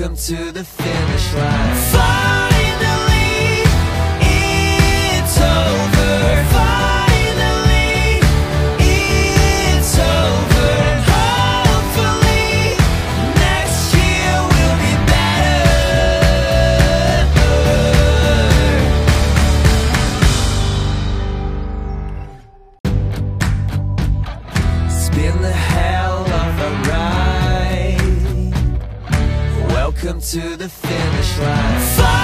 to the finish line. Finally, it's over. Finally, it's over. And hopefully, next year will be better. Been the Welcome to the finish line.